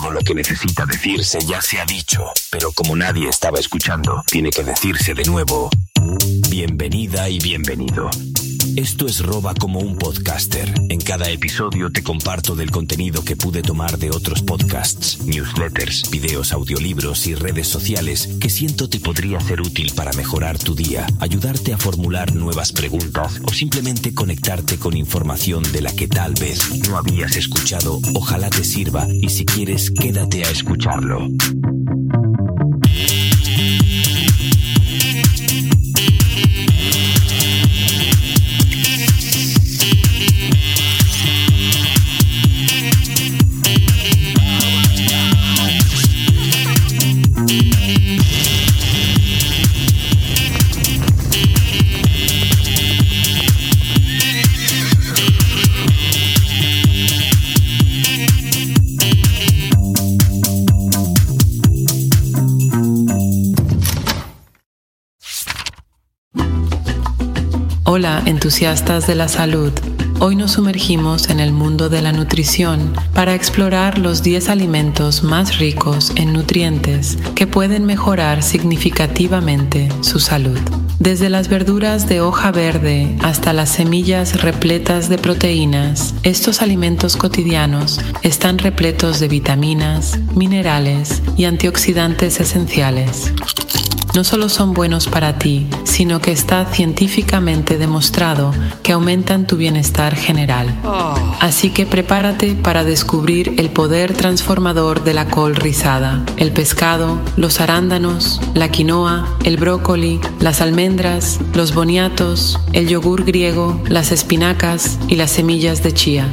Todo lo que necesita decirse ya se ha dicho, pero como nadie estaba escuchando, tiene que decirse de nuevo. Bienvenida y bienvenido. Esto es Roba como un podcaster. En cada episodio te comparto del contenido que pude tomar de otros podcasts, newsletters, videos, audiolibros y redes sociales que siento te podría ser útil para mejorar tu día, ayudarte a formular nuevas preguntas o simplemente conectarte con información de la que tal vez no habías escuchado. Ojalá te sirva y si quieres quédate a escucharlo. Hola, entusiastas de la salud. Hoy nos sumergimos en el mundo de la nutrición para explorar los 10 alimentos más ricos en nutrientes que pueden mejorar significativamente su salud. Desde las verduras de hoja verde hasta las semillas repletas de proteínas, estos alimentos cotidianos están repletos de vitaminas, minerales y antioxidantes esenciales no solo son buenos para ti, sino que está científicamente demostrado que aumentan tu bienestar general. Así que prepárate para descubrir el poder transformador de la col rizada, el pescado, los arándanos, la quinoa, el brócoli, las almendras, los boniatos, el yogur griego, las espinacas y las semillas de chía.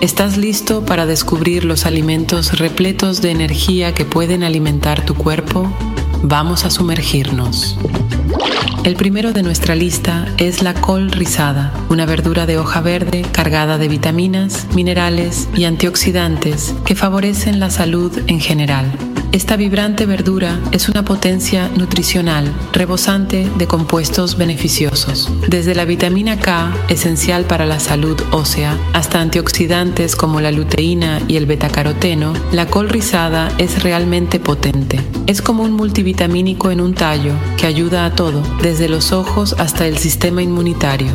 ¿Estás listo para descubrir los alimentos repletos de energía que pueden alimentar tu cuerpo? Vamos a sumergirnos. El primero de nuestra lista es la col rizada, una verdura de hoja verde cargada de vitaminas, minerales y antioxidantes que favorecen la salud en general. Esta vibrante verdura es una potencia nutricional rebosante de compuestos beneficiosos, desde la vitamina K, esencial para la salud ósea, hasta antioxidantes como la luteína y el betacaroteno, la col rizada es realmente potente. Es como un multivitamínico en un tallo que ayuda a todo, desde los ojos hasta el sistema inmunitario.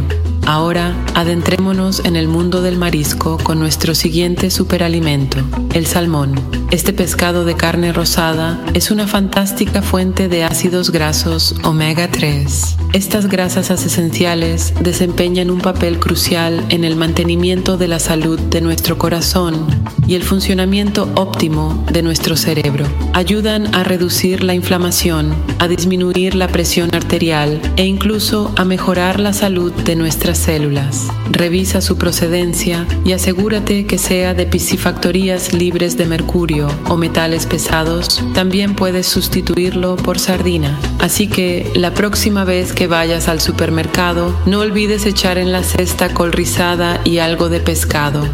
Ahora adentrémonos en el mundo del marisco con nuestro siguiente superalimento, el salmón. Este pescado de carne rosada es una fantástica fuente de ácidos grasos omega 3. Estas grasas esenciales desempeñan un papel crucial en el mantenimiento de la salud de nuestro corazón y el funcionamiento óptimo de nuestro cerebro. Ayudan a reducir la inflamación, a disminuir la presión arterial e incluso a mejorar la salud de nuestras células. Revisa su procedencia y asegúrate que sea de piscifactorías libres de mercurio o metales pesados. También puedes sustituirlo por sardina. Así que la próxima vez que vayas al supermercado, no olvides echar en la cesta col rizada y algo de pescado.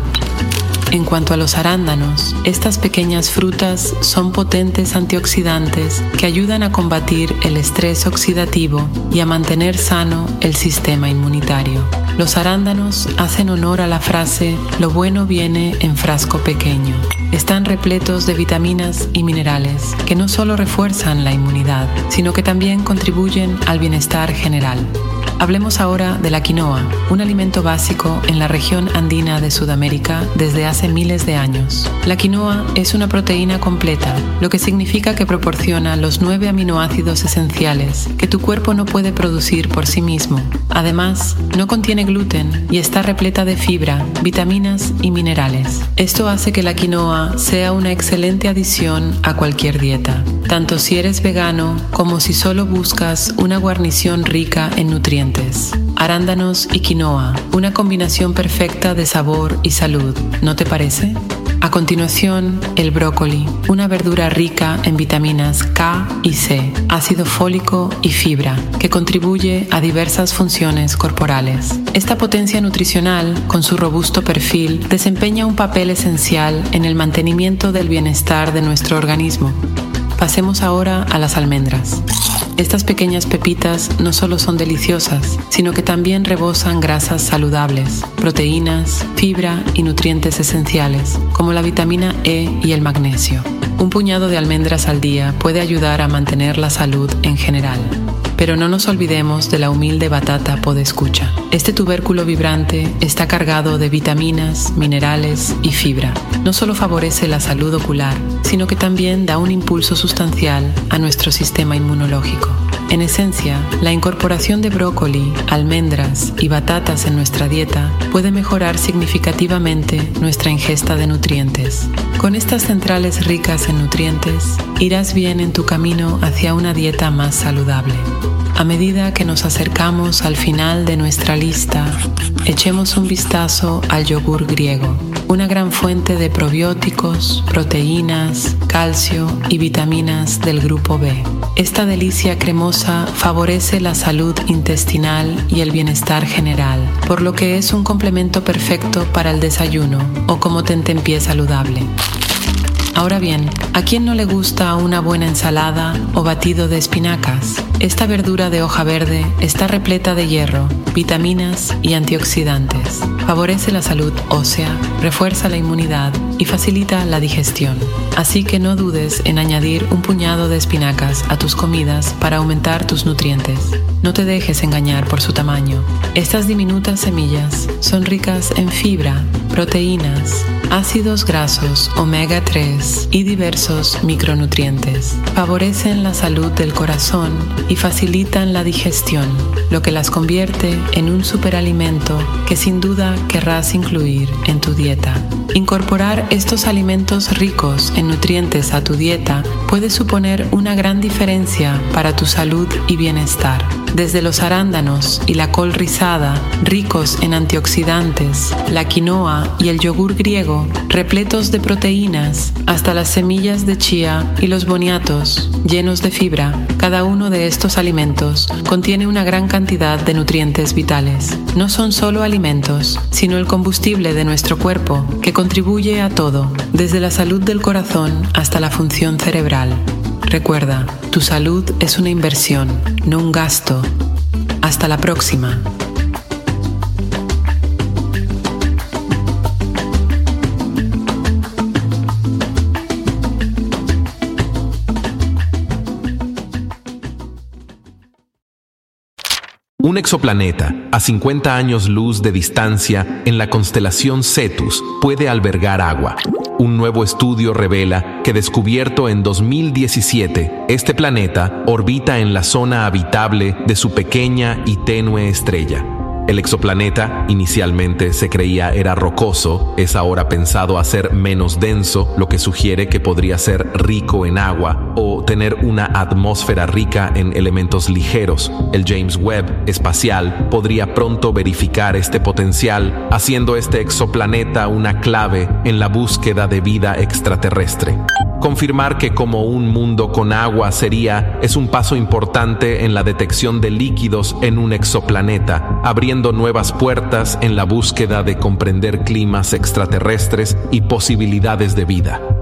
En cuanto a los arándanos, estas pequeñas frutas son potentes antioxidantes que ayudan a combatir el estrés oxidativo y a mantener sano el sistema inmunitario. Los arándanos hacen honor a la frase lo bueno viene en frasco pequeño. Están repletos de vitaminas y minerales que no solo refuerzan la inmunidad, sino que también contribuyen al bienestar general. Hablemos ahora de la quinoa, un alimento básico en la región andina de Sudamérica desde hace miles de años. La quinoa es una proteína completa, lo que significa que proporciona los nueve aminoácidos esenciales que tu cuerpo no puede producir por sí mismo. Además, no contiene gluten y está repleta de fibra, vitaminas y minerales. Esto hace que la quinoa sea una excelente adición a cualquier dieta, tanto si eres vegano como si solo buscas una guarnición rica en nutrientes arándanos y quinoa, una combinación perfecta de sabor y salud, ¿no te parece? A continuación, el brócoli, una verdura rica en vitaminas K y C, ácido fólico y fibra, que contribuye a diversas funciones corporales. Esta potencia nutricional, con su robusto perfil, desempeña un papel esencial en el mantenimiento del bienestar de nuestro organismo. Pasemos ahora a las almendras. Estas pequeñas pepitas no solo son deliciosas, sino que también rebosan grasas saludables, proteínas, fibra y nutrientes esenciales, como la vitamina E y el magnesio. Un puñado de almendras al día puede ayudar a mantener la salud en general. Pero no nos olvidemos de la humilde batata podescucha. Este tubérculo vibrante está cargado de vitaminas, minerales y fibra. No solo favorece la salud ocular, sino que también da un impulso sustancial a nuestro sistema inmunológico. En esencia, la incorporación de brócoli, almendras y batatas en nuestra dieta puede mejorar significativamente nuestra ingesta de nutrientes. Con estas centrales ricas en nutrientes, irás bien en tu camino hacia una dieta más saludable. A medida que nos acercamos al final de nuestra lista, echemos un vistazo al yogur griego, una gran fuente de probióticos, proteínas, calcio y vitaminas del grupo B. Esta delicia cremosa favorece la salud intestinal y el bienestar general, por lo que es un complemento perfecto para el desayuno o como tentempié saludable. Ahora bien, ¿a quién no le gusta una buena ensalada o batido de espinacas? Esta verdura de hoja verde está repleta de hierro, vitaminas y antioxidantes. Favorece la salud ósea, refuerza la inmunidad y facilita la digestión. Así que no dudes en añadir un puñado de espinacas a tus comidas para aumentar tus nutrientes. No te dejes engañar por su tamaño. Estas diminutas semillas son ricas en fibra, proteínas, ácidos grasos omega 3 y diversos micronutrientes. Favorecen la salud del corazón y facilitan la digestión, lo que las convierte en un superalimento que sin duda querrás incluir en tu dieta. Incorporar estos alimentos ricos en nutrientes a tu dieta puede suponer una gran diferencia para tu salud y bienestar. Desde los arándanos y la col rizada, ricos en antioxidantes, la quinoa y el yogur griego, repletos de proteínas, hasta las semillas de chía y los boniatos, llenos de fibra, cada uno de estos alimentos contiene una gran cantidad de nutrientes vitales. No son solo alimentos, sino el combustible de nuestro cuerpo que contribuye a todo, desde la salud del corazón hasta la función cerebral. Recuerda, tu salud es una inversión, no un gasto. Hasta la próxima. Un exoplaneta a 50 años luz de distancia en la constelación Cetus puede albergar agua. Un nuevo estudio revela que descubierto en 2017, este planeta orbita en la zona habitable de su pequeña y tenue estrella. El exoplaneta inicialmente se creía era rocoso, es ahora pensado a ser menos denso, lo que sugiere que podría ser rico en agua o tener una atmósfera rica en elementos ligeros. El James Webb espacial podría pronto verificar este potencial, haciendo este exoplaneta una clave en la búsqueda de vida extraterrestre. Confirmar que como un mundo con agua sería es un paso importante en la detección de líquidos en un exoplaneta, abriendo nuevas puertas en la búsqueda de comprender climas extraterrestres y posibilidades de vida.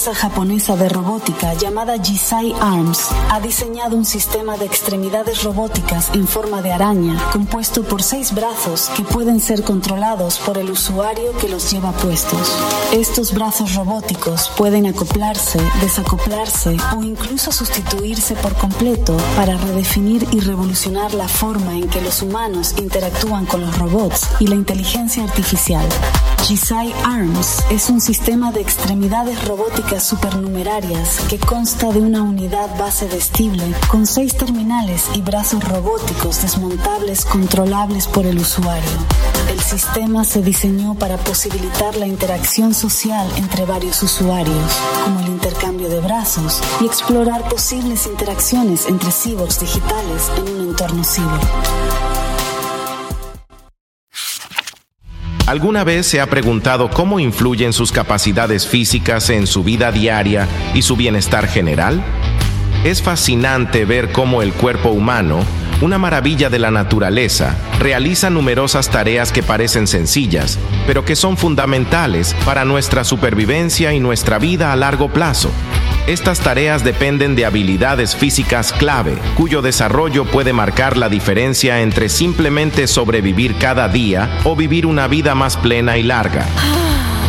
Empresa japonesa de robótica llamada Jisai Arms ha diseñado un sistema de extremidades robóticas en forma de araña compuesto por seis brazos que pueden ser controlados por el usuario que los lleva puestos. Estos brazos robóticos pueden acoplarse, desacoplarse o incluso sustituirse por completo para redefinir y revolucionar la forma en que los humanos interactúan con los robots y la inteligencia artificial. Jisai Arms es un sistema de extremidades robóticas supernumerarias que consta de una unidad base vestible con seis terminales y brazos robóticos desmontables controlables por el usuario. El sistema se diseñó para posibilitar la interacción social entre varios usuarios, como el intercambio de brazos y explorar posibles interacciones entre cyborgs digitales en un entorno ciber. ¿Alguna vez se ha preguntado cómo influyen sus capacidades físicas en su vida diaria y su bienestar general? Es fascinante ver cómo el cuerpo humano una maravilla de la naturaleza, realiza numerosas tareas que parecen sencillas, pero que son fundamentales para nuestra supervivencia y nuestra vida a largo plazo. Estas tareas dependen de habilidades físicas clave, cuyo desarrollo puede marcar la diferencia entre simplemente sobrevivir cada día o vivir una vida más plena y larga.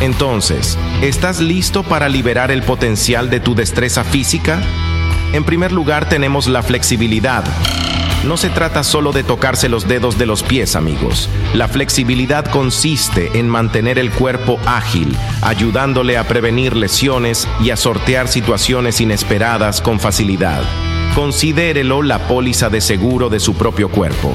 Entonces, ¿estás listo para liberar el potencial de tu destreza física? En primer lugar tenemos la flexibilidad. No se trata solo de tocarse los dedos de los pies, amigos. La flexibilidad consiste en mantener el cuerpo ágil, ayudándole a prevenir lesiones y a sortear situaciones inesperadas con facilidad. Considérelo la póliza de seguro de su propio cuerpo.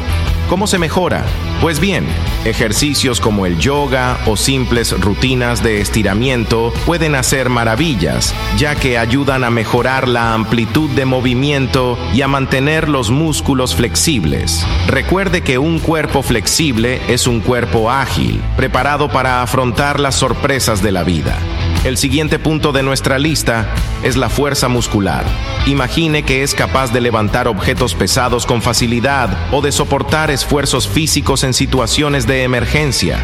¿Cómo se mejora? Pues bien, ejercicios como el yoga o simples rutinas de estiramiento pueden hacer maravillas, ya que ayudan a mejorar la amplitud de movimiento y a mantener los músculos flexibles. Recuerde que un cuerpo flexible es un cuerpo ágil, preparado para afrontar las sorpresas de la vida. El siguiente punto de nuestra lista es la fuerza muscular. Imagine que es capaz de levantar objetos pesados con facilidad o de soportar esfuerzos físicos en situaciones de emergencia.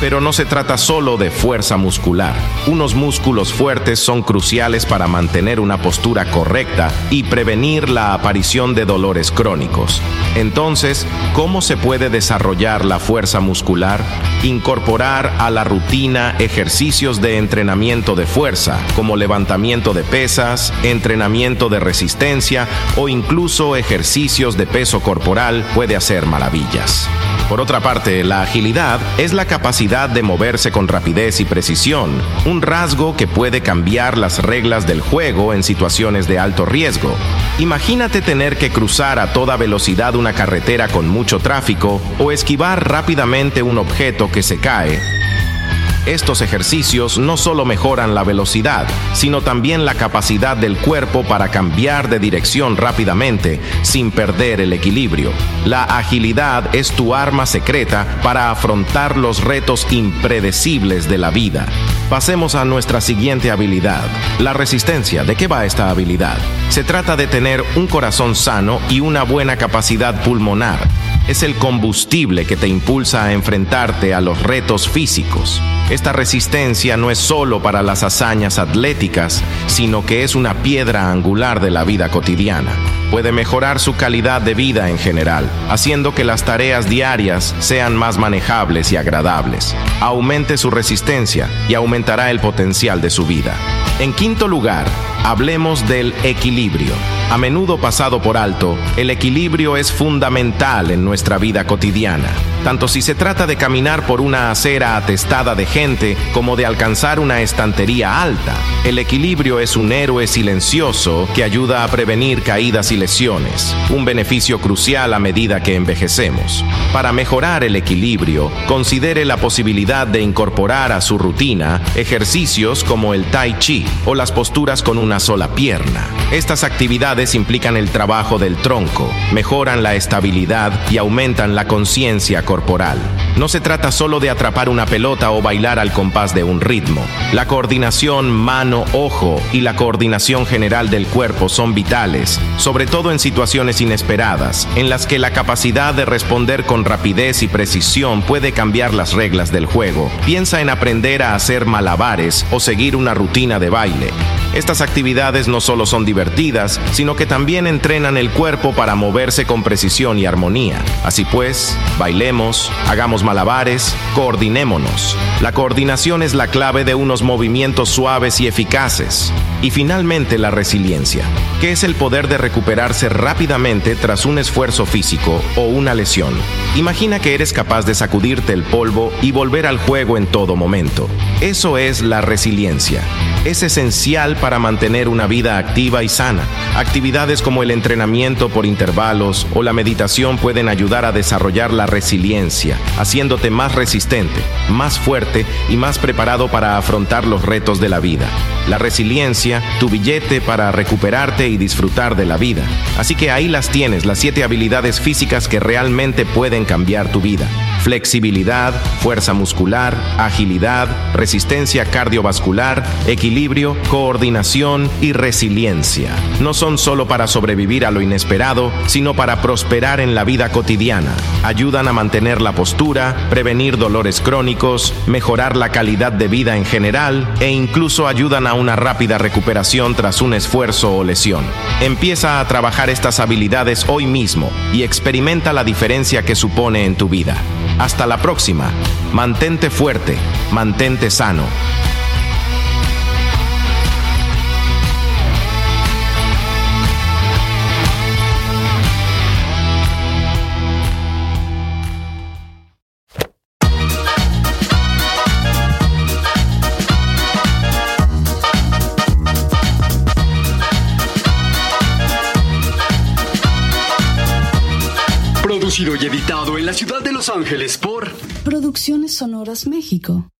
Pero no se trata solo de fuerza muscular. Unos músculos fuertes son cruciales para mantener una postura correcta y prevenir la aparición de dolores crónicos. Entonces, ¿cómo se puede desarrollar la fuerza muscular? Incorporar a la rutina ejercicios de entrenamiento de fuerza, como levantamiento de pesas, entrenamiento de resistencia o incluso ejercicios de peso corporal puede hacer maravillas. Por otra parte, la agilidad es la capacidad de moverse con rapidez y precisión, un rasgo que puede cambiar las reglas del juego en situaciones de alto riesgo. Imagínate tener que cruzar a toda velocidad una carretera con mucho tráfico o esquivar rápidamente un objeto que se cae estos ejercicios no solo mejoran la velocidad, sino también la capacidad del cuerpo para cambiar de dirección rápidamente sin perder el equilibrio. La agilidad es tu arma secreta para afrontar los retos impredecibles de la vida. Pasemos a nuestra siguiente habilidad, la resistencia. ¿De qué va esta habilidad? Se trata de tener un corazón sano y una buena capacidad pulmonar. Es el combustible que te impulsa a enfrentarte a los retos físicos. Esta resistencia no es solo para las hazañas atléticas, sino que es una piedra angular de la vida cotidiana. Puede mejorar su calidad de vida en general, haciendo que las tareas diarias sean más manejables y agradables. Aumente su resistencia y aumentará el potencial de su vida. En quinto lugar, hablemos del equilibrio. A menudo pasado por alto, el equilibrio es fundamental en nuestra vida cotidiana, tanto si se trata de caminar por una acera atestada de gente como de alcanzar una estantería alta. El equilibrio es un héroe silencioso que ayuda a prevenir caídas y lesiones, un beneficio crucial a medida que envejecemos. Para mejorar el equilibrio, considere la posibilidad de incorporar a su rutina ejercicios como el tai chi o las posturas con una sola pierna. Estas actividades implican el trabajo del tronco, mejoran la estabilidad y aumentan la conciencia corporal. No se trata solo de atrapar una pelota o bailar al compás de un ritmo. La coordinación mano-ojo y la coordinación general del cuerpo son vitales, sobre todo en situaciones inesperadas, en las que la capacidad de responder con rapidez y precisión puede cambiar las reglas del juego. Piensa en aprender a hacer malabares o seguir una rutina de baile. Estas actividades no solo son divertidas, sino que también entrenan el cuerpo para moverse con precisión y armonía. Así pues, bailemos, hagamos malabares, coordinémonos. La coordinación es la clave de unos movimientos suaves y eficaces. Y finalmente la resiliencia, que es el poder de recuperarse rápidamente tras un esfuerzo físico o una lesión. Imagina que eres capaz de sacudirte el polvo y volver al juego en todo momento. Eso es la resiliencia. Es esencial para mantener una vida activa y sana. Actividades como el entrenamiento por intervalos o la meditación pueden ayudar a desarrollar la resiliencia, haciéndote más resistente, más fuerte y más preparado para afrontar los retos de la vida. La resiliencia, tu billete para recuperarte y disfrutar de la vida. Así que ahí las tienes, las siete habilidades físicas que realmente pueden cambiar tu vida. Flexibilidad, fuerza muscular, agilidad, resistencia cardiovascular, equilibrio, coordinación coordinación y resiliencia. No son solo para sobrevivir a lo inesperado, sino para prosperar en la vida cotidiana. Ayudan a mantener la postura, prevenir dolores crónicos, mejorar la calidad de vida en general e incluso ayudan a una rápida recuperación tras un esfuerzo o lesión. Empieza a trabajar estas habilidades hoy mismo y experimenta la diferencia que supone en tu vida. Hasta la próxima. Mantente fuerte, mantente sano. Ángeles por Producciones Sonoras México.